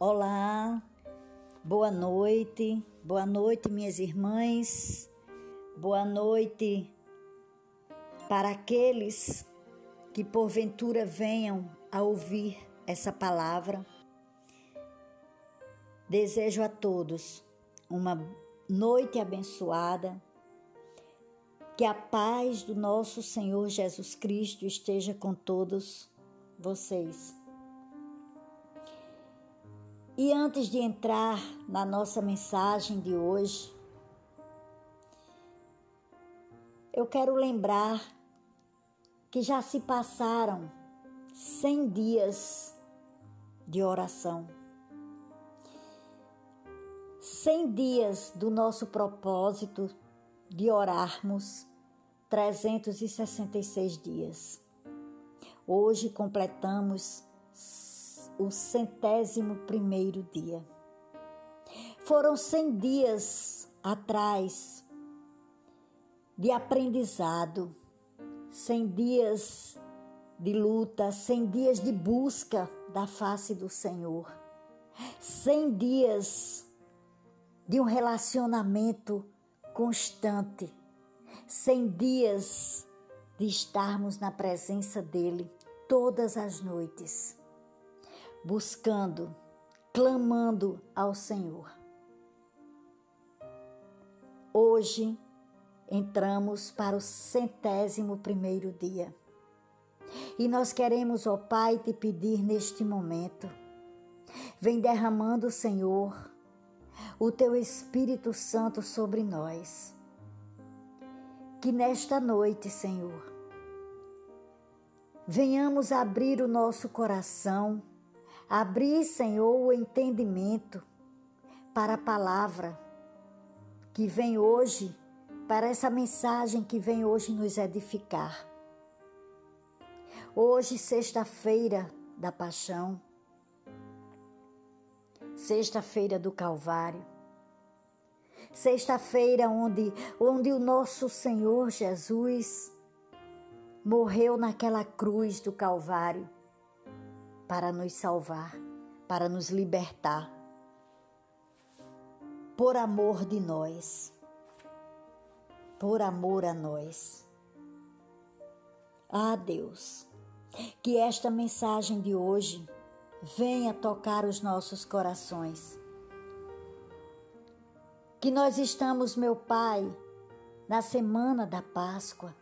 Olá, boa noite, boa noite, minhas irmãs, boa noite para aqueles que porventura venham a ouvir essa palavra. Desejo a todos uma noite abençoada, que a paz do nosso Senhor Jesus Cristo esteja com todos vocês. E antes de entrar na nossa mensagem de hoje, eu quero lembrar que já se passaram 100 dias de oração. 100 dias do nosso propósito de orarmos 366 dias. Hoje completamos o centésimo primeiro dia. Foram cem dias atrás de aprendizado, cem dias de luta, cem dias de busca da face do Senhor, cem dias de um relacionamento constante, cem dias de estarmos na presença dEle todas as noites buscando, clamando ao Senhor. Hoje entramos para o centésimo primeiro dia. E nós queremos, ó Pai, te pedir neste momento, vem derramando, Senhor, o teu Espírito Santo sobre nós. Que nesta noite, Senhor, venhamos abrir o nosso coração Abri, Senhor, o entendimento para a palavra que vem hoje, para essa mensagem que vem hoje nos edificar. Hoje, sexta-feira da Paixão, sexta-feira do Calvário, sexta-feira onde, onde o nosso Senhor Jesus morreu naquela cruz do Calvário para nos salvar, para nos libertar, por amor de nós, por amor a nós. Ah, Deus, que esta mensagem de hoje venha tocar os nossos corações. Que nós estamos, meu Pai, na semana da Páscoa,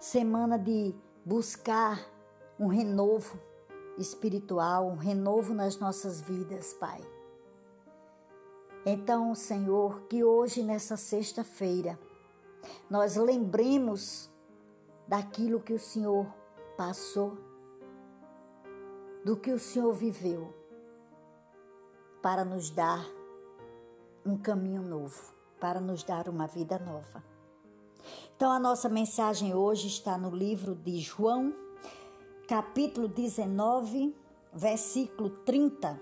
semana de buscar um renovo espiritual, um renovo nas nossas vidas, Pai. Então, Senhor, que hoje, nessa sexta-feira, nós lembremos daquilo que o Senhor passou, do que o Senhor viveu, para nos dar um caminho novo, para nos dar uma vida nova. Então, a nossa mensagem hoje está no livro de João, capítulo 19, versículo 30.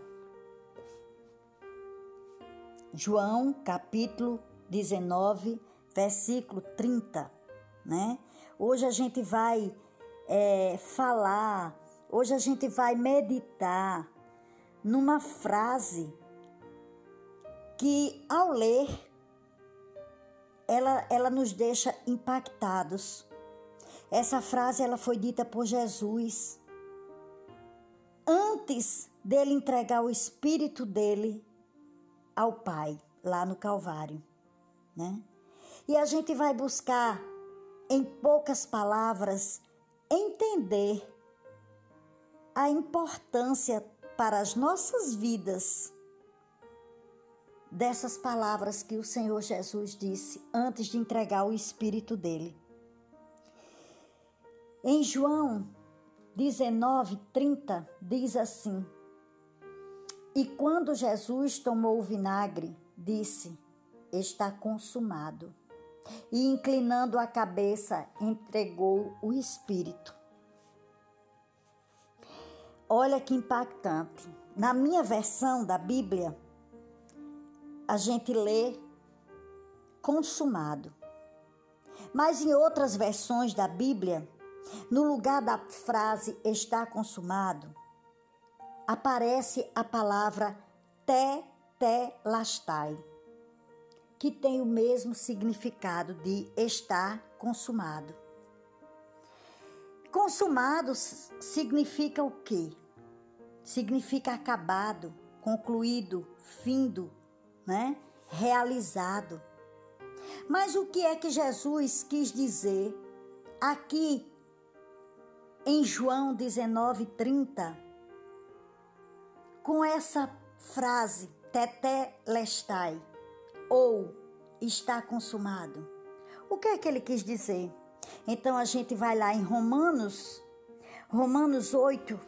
João, capítulo 19, versículo 30, né? Hoje a gente vai é, falar, hoje a gente vai meditar numa frase que, ao ler, ela, ela nos deixa impactados essa frase ela foi dita por Jesus antes dele entregar o espírito dele ao Pai lá no Calvário, né? E a gente vai buscar em poucas palavras entender a importância para as nossas vidas dessas palavras que o Senhor Jesus disse antes de entregar o espírito dele. Em João 19, 30, diz assim: E quando Jesus tomou o vinagre, disse: Está consumado. E inclinando a cabeça, entregou o Espírito. Olha que impactante. Na minha versão da Bíblia, a gente lê consumado. Mas em outras versões da Bíblia, no lugar da frase está consumado, aparece a palavra tetelastai, que tem o mesmo significado de estar consumado. Consumado significa o quê? Significa acabado, concluído, findo, né? Realizado. Mas o que é que Jesus quis dizer aqui em João 19:30 com essa frase tetelestai ou está consumado? O que é que ele quis dizer? Então a gente vai lá em Romanos, Romanos 8,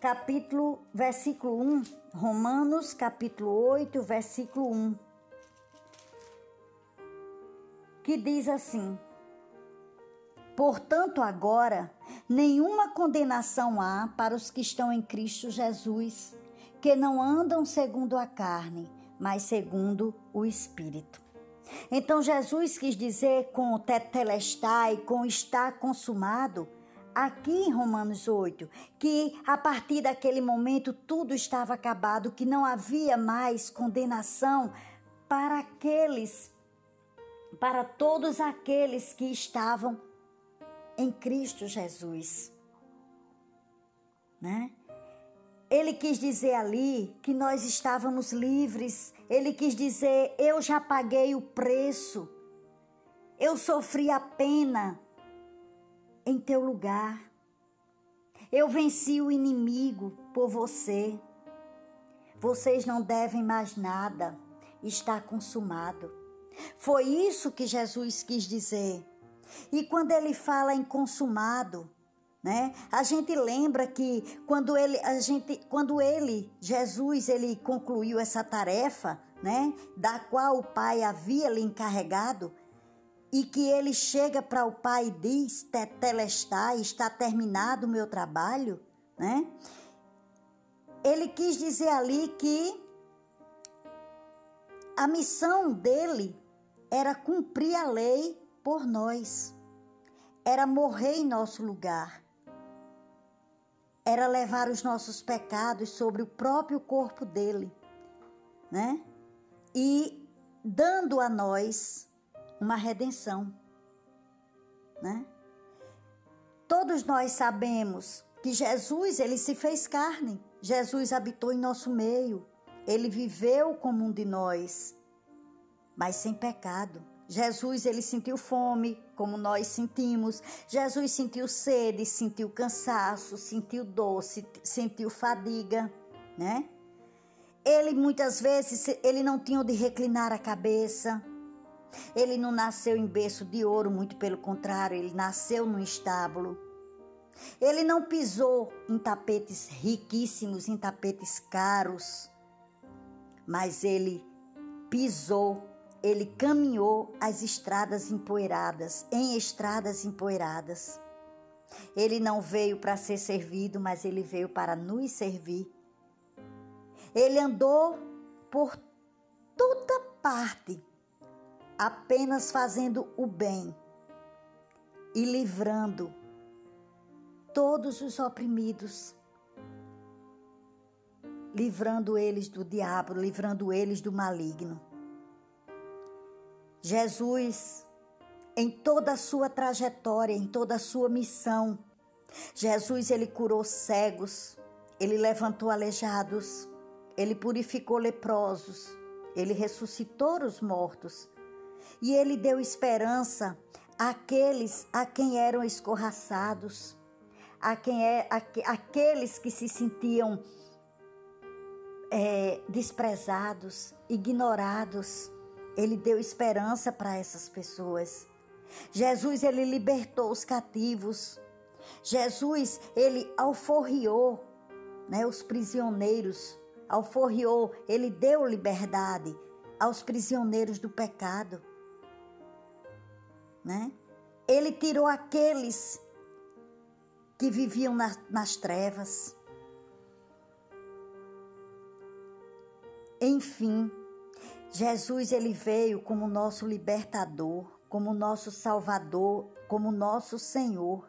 capítulo, versículo 1. Romanos, capítulo 8, versículo 1. Que diz assim: Portanto, agora, nenhuma condenação há para os que estão em Cristo Jesus, que não andam segundo a carne, mas segundo o Espírito. Então Jesus quis dizer com tetelestai, com está consumado, aqui em Romanos 8, que a partir daquele momento tudo estava acabado, que não havia mais condenação para aqueles, para todos aqueles que estavam em Cristo Jesus. Né? Ele quis dizer ali que nós estávamos livres. Ele quis dizer: eu já paguei o preço. Eu sofri a pena em teu lugar. Eu venci o inimigo por você. Vocês não devem mais nada. Está consumado. Foi isso que Jesus quis dizer. E quando ele fala em consumado, né? A gente lembra que quando ele, a gente, quando ele, Jesus, ele concluiu essa tarefa, né? Da qual o Pai havia lhe encarregado, e que ele chega para o Pai e diz: Tetelestai, está terminado o meu trabalho, né? Ele quis dizer ali que a missão dele era cumprir a lei por nós, era morrer em nosso lugar era levar os nossos pecados sobre o próprio corpo dele, né? E dando a nós uma redenção, né? Todos nós sabemos que Jesus, ele se fez carne. Jesus habitou em nosso meio. Ele viveu como um de nós, mas sem pecado. Jesus ele sentiu fome, como nós sentimos. Jesus sentiu sede, sentiu cansaço, sentiu dor, sentiu fadiga, né? Ele muitas vezes ele não tinha onde reclinar a cabeça. Ele não nasceu em berço de ouro, muito pelo contrário, ele nasceu num estábulo. Ele não pisou em tapetes riquíssimos, em tapetes caros, mas ele pisou ele caminhou as estradas empoeiradas, em estradas empoeiradas. Ele não veio para ser servido, mas ele veio para nos servir. Ele andou por toda parte, apenas fazendo o bem e livrando todos os oprimidos, livrando eles do diabo, livrando eles do maligno. Jesus, em toda a sua trajetória, em toda a sua missão, Jesus ele curou cegos, ele levantou aleijados, ele purificou leprosos, ele ressuscitou os mortos e ele deu esperança àqueles a quem eram escorraçados, a quem é, a, aqueles que se sentiam é, desprezados, ignorados. Ele deu esperança para essas pessoas. Jesus, ele libertou os cativos. Jesus, ele alforriou né, os prisioneiros. Alforriou, ele deu liberdade aos prisioneiros do pecado. Né? Ele tirou aqueles que viviam na, nas trevas. Enfim, Jesus ele veio como nosso libertador, como nosso salvador, como nosso Senhor.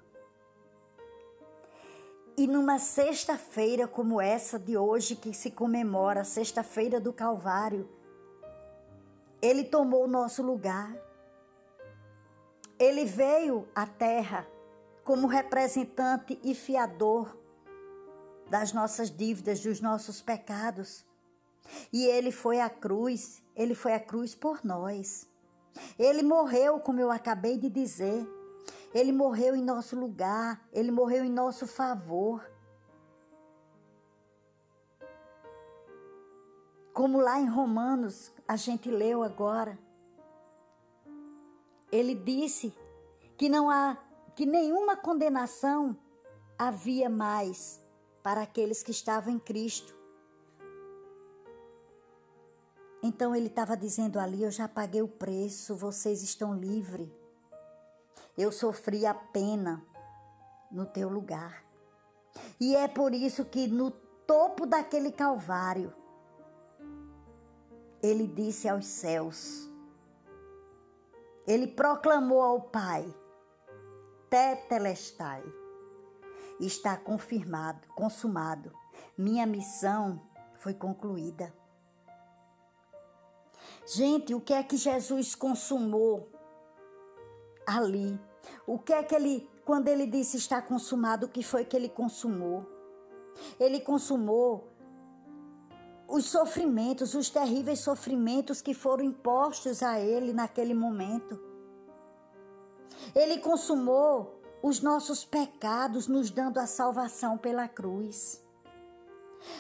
E numa sexta-feira como essa de hoje, que se comemora, sexta-feira do Calvário, ele tomou o nosso lugar. Ele veio à terra como representante e fiador das nossas dívidas, dos nossos pecados. E ele foi à cruz, ele foi à cruz por nós. Ele morreu, como eu acabei de dizer. Ele morreu em nosso lugar, ele morreu em nosso favor. Como lá em Romanos a gente leu agora, ele disse que não há que nenhuma condenação havia mais para aqueles que estavam em Cristo. Então ele estava dizendo ali: Eu já paguei o preço, vocês estão livres. Eu sofri a pena no teu lugar. E é por isso que no topo daquele Calvário, ele disse aos céus, ele proclamou ao Pai: Tetelestai, está confirmado, consumado. Minha missão foi concluída. Gente, o que é que Jesus consumou ali? O que é que ele, quando ele disse está consumado, o que foi que ele consumou? Ele consumou os sofrimentos, os terríveis sofrimentos que foram impostos a ele naquele momento. Ele consumou os nossos pecados, nos dando a salvação pela cruz.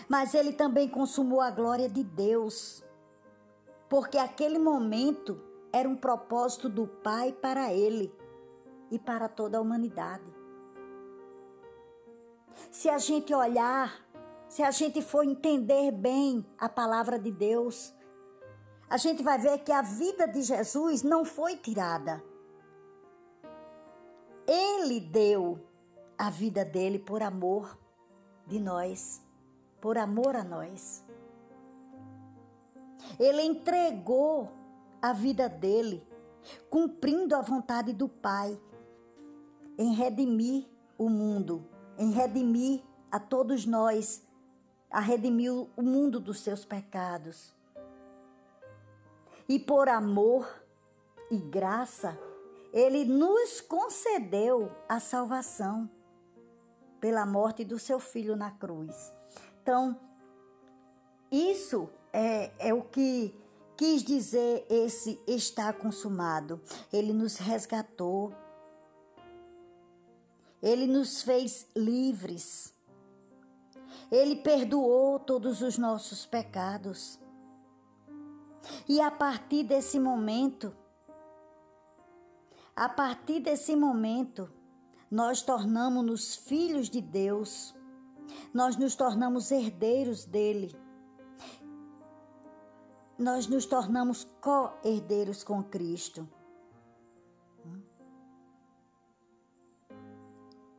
Mas ele também consumou a glória de Deus porque aquele momento era um propósito do Pai para ele e para toda a humanidade. Se a gente olhar, se a gente for entender bem a palavra de Deus, a gente vai ver que a vida de Jesus não foi tirada. Ele deu a vida dele por amor de nós, por amor a nós. Ele entregou a vida dele, cumprindo a vontade do Pai, em redimir o mundo, em redimir a todos nós, a redimir o mundo dos seus pecados. E por amor e graça, ele nos concedeu a salvação pela morte do seu filho na cruz. Então, isso é, é o que quis dizer esse está consumado. Ele nos resgatou. Ele nos fez livres. Ele perdoou todos os nossos pecados. E a partir desse momento, a partir desse momento, nós tornamos-nos filhos de Deus, nós nos tornamos herdeiros dele nós nos tornamos co-herdeiros com Cristo.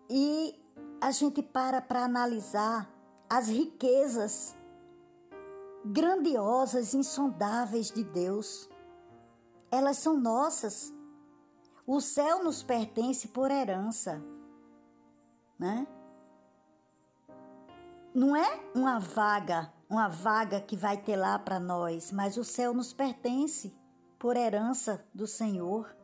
E a gente para para analisar as riquezas grandiosas, insondáveis de Deus. Elas são nossas. O céu nos pertence por herança, né? Não é uma vaga uma vaga que vai ter lá para nós, mas o céu nos pertence por herança do Senhor.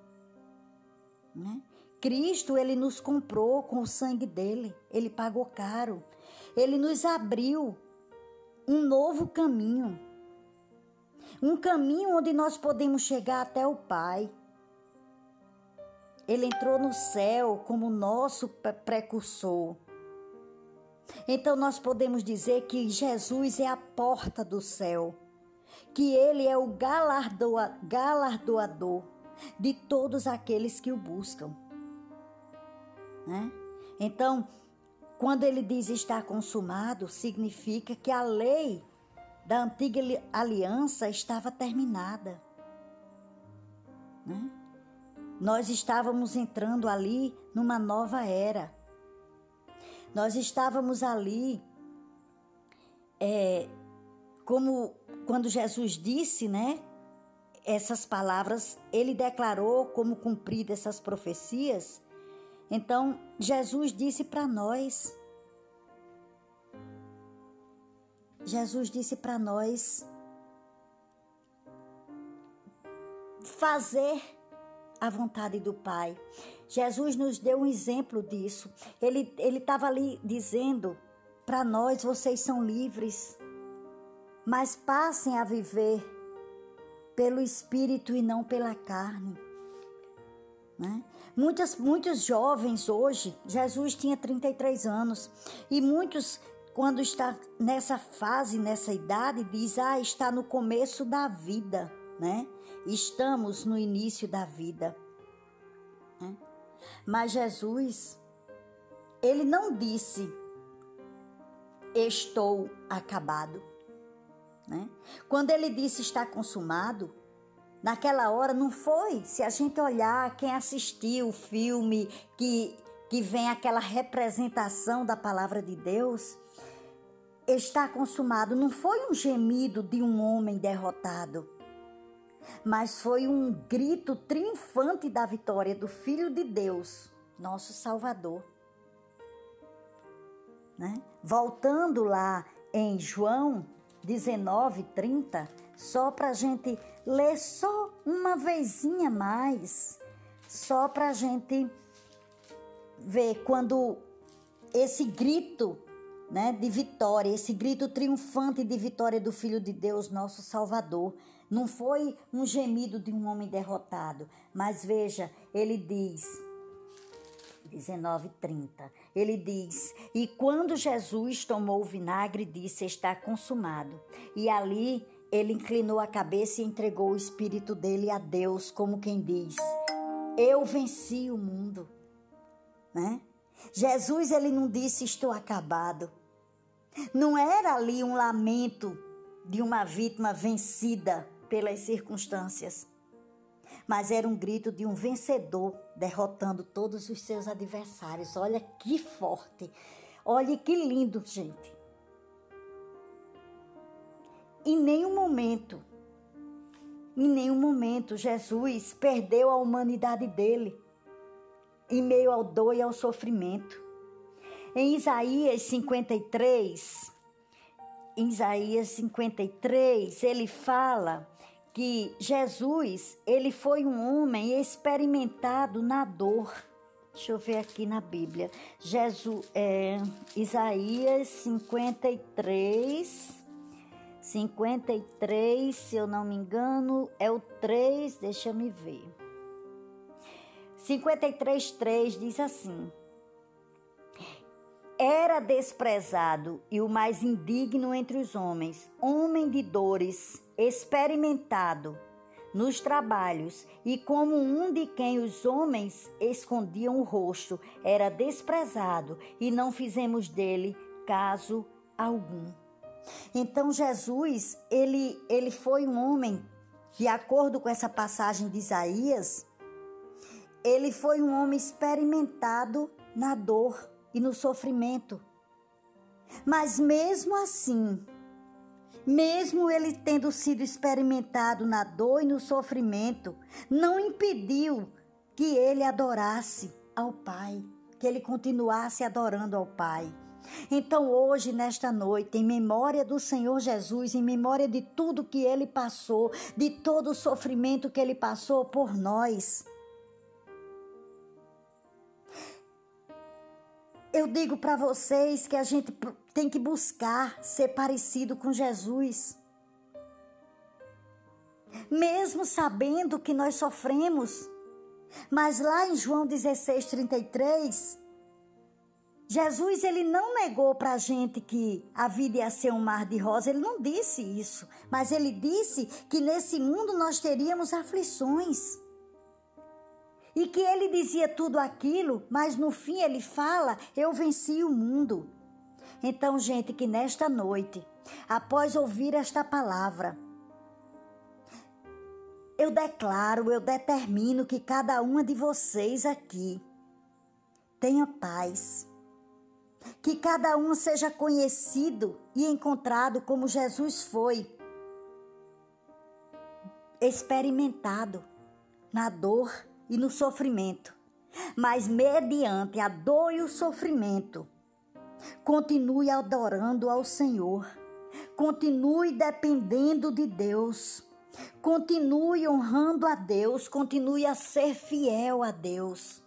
Né? Cristo, ele nos comprou com o sangue dele, ele pagou caro, ele nos abriu um novo caminho, um caminho onde nós podemos chegar até o Pai. Ele entrou no céu como nosso precursor. Então nós podemos dizer que Jesus é a porta do céu, que ele é o galardoa, galardoador de todos aqueles que o buscam. Né? Então, quando ele diz estar consumado, significa que a lei da antiga aliança estava terminada. Né? Nós estávamos entrando ali numa nova era nós estávamos ali, é, como quando Jesus disse, né? Essas palavras, ele declarou como cumprida essas profecias. Então, Jesus disse para nós. Jesus disse para nós fazer a vontade do Pai. Jesus nos deu um exemplo disso. Ele estava ali dizendo para nós: vocês são livres, mas passem a viver pelo Espírito e não pela carne. Né? Muitas, muitos jovens hoje, Jesus tinha 33 anos, e muitos, quando está nessa fase, nessa idade, diz: Ah, está no começo da vida, né? Estamos no início da vida. Né? Mas Jesus, ele não disse: Estou acabado. Né? Quando ele disse está consumado, naquela hora não foi. Se a gente olhar quem assistiu o filme que, que vem aquela representação da palavra de Deus, está consumado. Não foi um gemido de um homem derrotado, mas foi um grito triunfante da vitória do Filho de Deus, nosso Salvador. Né? Voltando lá em João 19, 30, só para a gente ler só uma vezinha mais, só para a gente ver quando esse grito né, de vitória, esse grito triunfante de vitória do Filho de Deus, nosso Salvador, não foi um gemido de um homem derrotado, mas veja, ele diz, 19:30. Ele diz: "E quando Jesus tomou o vinagre, disse: Está consumado." E ali ele inclinou a cabeça e entregou o espírito dele a Deus, como quem diz: "Eu venci o mundo." Né? Jesus ele não disse: "Estou acabado." Não era ali um lamento de uma vítima vencida pelas circunstâncias mas era um grito de um vencedor derrotando todos os seus adversários. Olha que forte, olha que lindo, gente. Em nenhum momento, em nenhum momento, Jesus perdeu a humanidade dele em meio ao dor e ao sofrimento. Em Isaías 53, em Isaías 53, ele fala que Jesus, ele foi um homem experimentado na dor. Deixa eu ver aqui na Bíblia. Jesus, é, Isaías 53, 53, se eu não me engano, é o 3, deixa me ver. 53, 3 diz assim: Era desprezado e o mais indigno entre os homens, homem de dores experimentado nos trabalhos e como um de quem os homens escondiam o rosto, era desprezado e não fizemos dele caso algum. Então Jesus, ele ele foi um homem de acordo com essa passagem de Isaías, ele foi um homem experimentado na dor e no sofrimento. Mas mesmo assim, mesmo ele tendo sido experimentado na dor e no sofrimento, não impediu que ele adorasse ao Pai, que ele continuasse adorando ao Pai. Então, hoje, nesta noite, em memória do Senhor Jesus, em memória de tudo que ele passou, de todo o sofrimento que ele passou por nós, eu digo para vocês que a gente tem que buscar ser parecido com Jesus. Mesmo sabendo que nós sofremos. Mas lá em João 16, 33, Jesus ele não negou para a gente que a vida ia ser um mar de rosa, ele não disse isso, mas ele disse que nesse mundo nós teríamos aflições. E que ele dizia tudo aquilo, mas no fim ele fala: Eu venci o mundo. Então, gente, que nesta noite, após ouvir esta palavra, eu declaro, eu determino que cada uma de vocês aqui tenha paz. Que cada um seja conhecido e encontrado como Jesus foi, experimentado na dor e no sofrimento, mas mediante a dor e o sofrimento, continue adorando ao Senhor, Continue dependendo de Deus. Continue honrando a Deus, continue a ser fiel a Deus.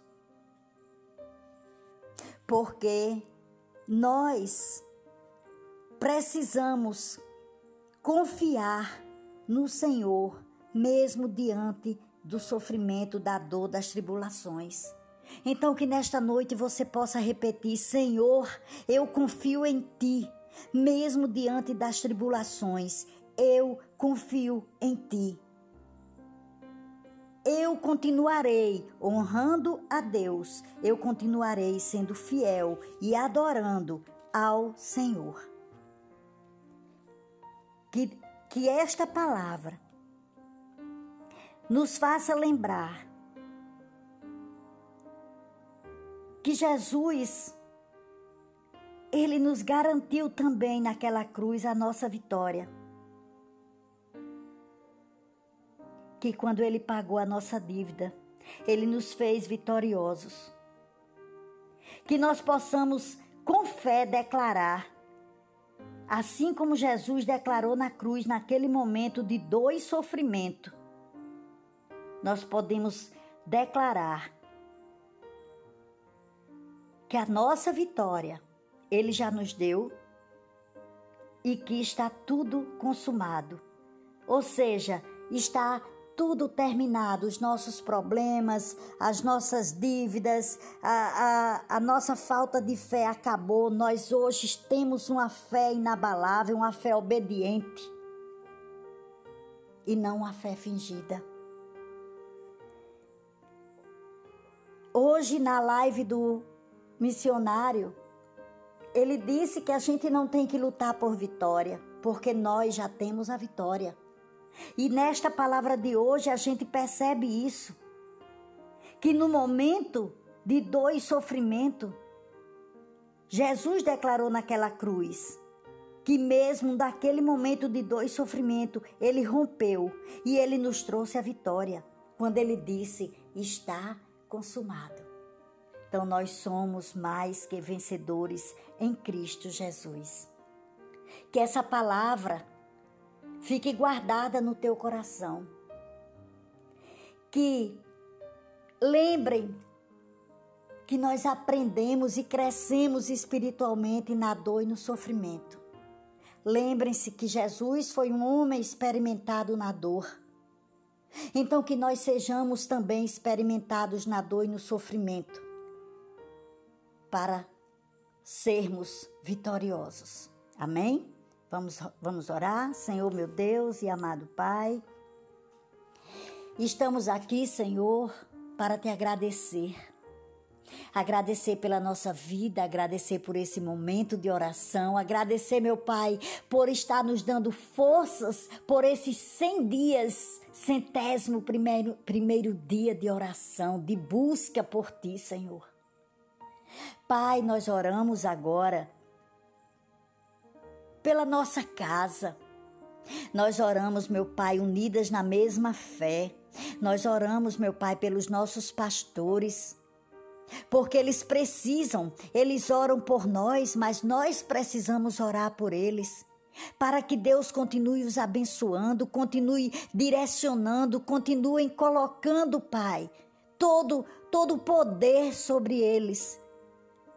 Porque nós precisamos confiar no Senhor, mesmo diante do sofrimento, da dor, das tribulações. Então, que nesta noite você possa repetir: Senhor, eu confio em Ti, mesmo diante das tribulações, eu confio em Ti. Eu continuarei honrando a Deus, eu continuarei sendo fiel e adorando ao Senhor. Que, que esta palavra nos faça lembrar que Jesus ele nos garantiu também naquela cruz a nossa vitória. Que quando ele pagou a nossa dívida, ele nos fez vitoriosos. Que nós possamos com fé declarar, assim como Jesus declarou na cruz naquele momento de dor e sofrimento, nós podemos declarar que a nossa vitória Ele já nos deu e que está tudo consumado. Ou seja, está tudo terminado, os nossos problemas, as nossas dívidas, a, a, a, nossa falta de fé acabou. Nós hoje temos uma fé inabalável, uma fé obediente e não uma fé fingida. Hoje, na live do missionário, ele disse que a gente não tem que lutar por vitória, porque nós já temos a vitória. E nesta palavra de hoje a gente percebe isso. Que no momento de dor e sofrimento, Jesus declarou naquela cruz que mesmo daquele momento de dor e sofrimento, ele rompeu e ele nos trouxe a vitória, quando ele disse: "Está consumado". Então nós somos mais que vencedores em Cristo Jesus. Que essa palavra fique guardada no teu coração. Que lembrem que nós aprendemos e crescemos espiritualmente na dor e no sofrimento. Lembrem-se que Jesus foi um homem experimentado na dor. Então, que nós sejamos também experimentados na dor e no sofrimento para sermos vitoriosos. Amém? Vamos, vamos orar, Senhor meu Deus e amado Pai. Estamos aqui, Senhor, para te agradecer. Agradecer pela nossa vida, agradecer por esse momento de oração, agradecer, meu Pai, por estar nos dando forças por esses 100 dias, centésimo primeiro, primeiro dia de oração, de busca por Ti, Senhor. Pai, nós oramos agora pela nossa casa. Nós oramos, meu Pai, unidas na mesma fé. Nós oramos, meu Pai, pelos nossos pastores. Porque eles precisam, eles oram por nós, mas nós precisamos orar por eles. Para que Deus continue os abençoando, continue direcionando, continue colocando, Pai, todo todo o poder sobre eles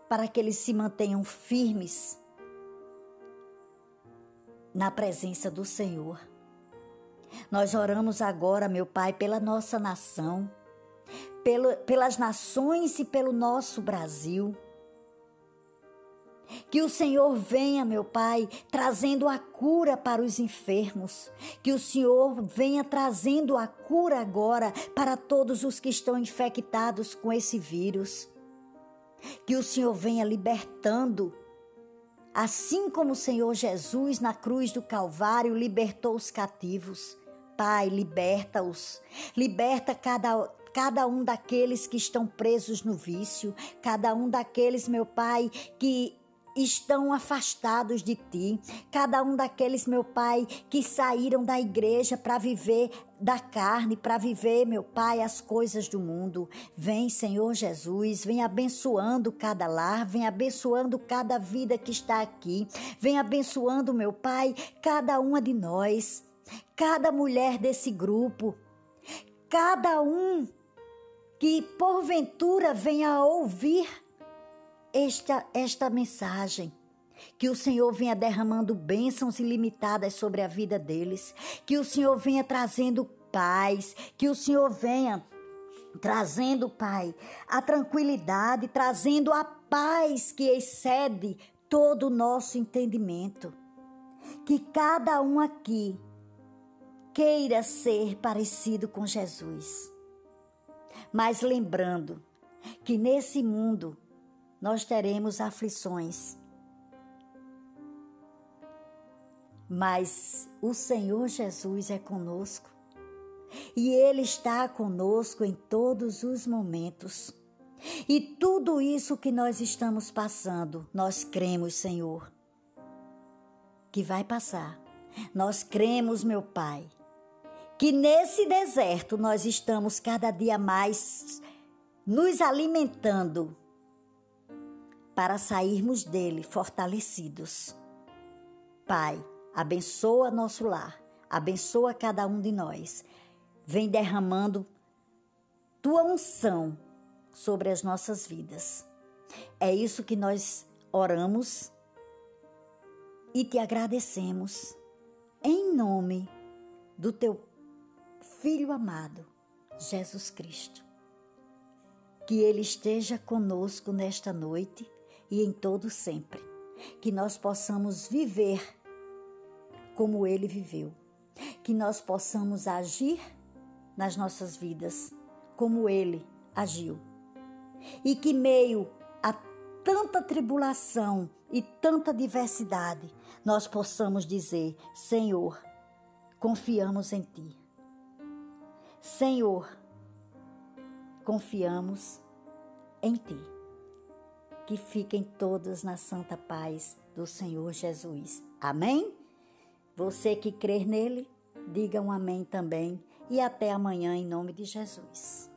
para que eles se mantenham firmes na presença do Senhor. Nós oramos agora, meu Pai, pela nossa nação, pelo, pelas nações e pelo nosso Brasil. Que o Senhor venha, meu Pai, trazendo a cura para os enfermos. Que o Senhor venha trazendo a cura agora para todos os que estão infectados com esse vírus. Que o Senhor venha libertando, assim como o Senhor Jesus na cruz do Calvário libertou os cativos. Pai, liberta-os. Liberta cada cada um daqueles que estão presos no vício, cada um daqueles, meu Pai, que estão afastados de ti, cada um daqueles, meu Pai, que saíram da igreja para viver da carne, para viver, meu Pai, as coisas do mundo. Vem, Senhor Jesus, vem abençoando cada lar, vem abençoando cada vida que está aqui, vem abençoando, meu Pai, cada uma de nós, cada mulher desse grupo, cada um que porventura venha a ouvir esta, esta mensagem. Que o Senhor venha derramando bênçãos ilimitadas sobre a vida deles. Que o Senhor venha trazendo paz. Que o Senhor venha trazendo, Pai, a tranquilidade, trazendo a paz que excede todo o nosso entendimento. Que cada um aqui queira ser parecido com Jesus. Mas lembrando que nesse mundo nós teremos aflições. Mas o Senhor Jesus é conosco e Ele está conosco em todos os momentos. E tudo isso que nós estamos passando, nós cremos, Senhor, que vai passar. Nós cremos, meu Pai, que nesse deserto nós estamos cada dia mais nos alimentando para sairmos dele fortalecidos. Pai, abençoa nosso lar, abençoa cada um de nós. Vem derramando tua unção sobre as nossas vidas. É isso que nós oramos e te agradecemos em nome do teu Filho amado, Jesus Cristo. Que Ele esteja conosco nesta noite e em todo sempre. Que nós possamos viver como ele viveu. Que nós possamos agir nas nossas vidas como ele agiu. E que meio a tanta tribulação e tanta diversidade, nós possamos dizer: Senhor, confiamos em ti. Senhor, confiamos em ti que fiquem todos na santa paz do Senhor Jesus. Amém? Você que crer nele, diga um amém também e até amanhã em nome de Jesus.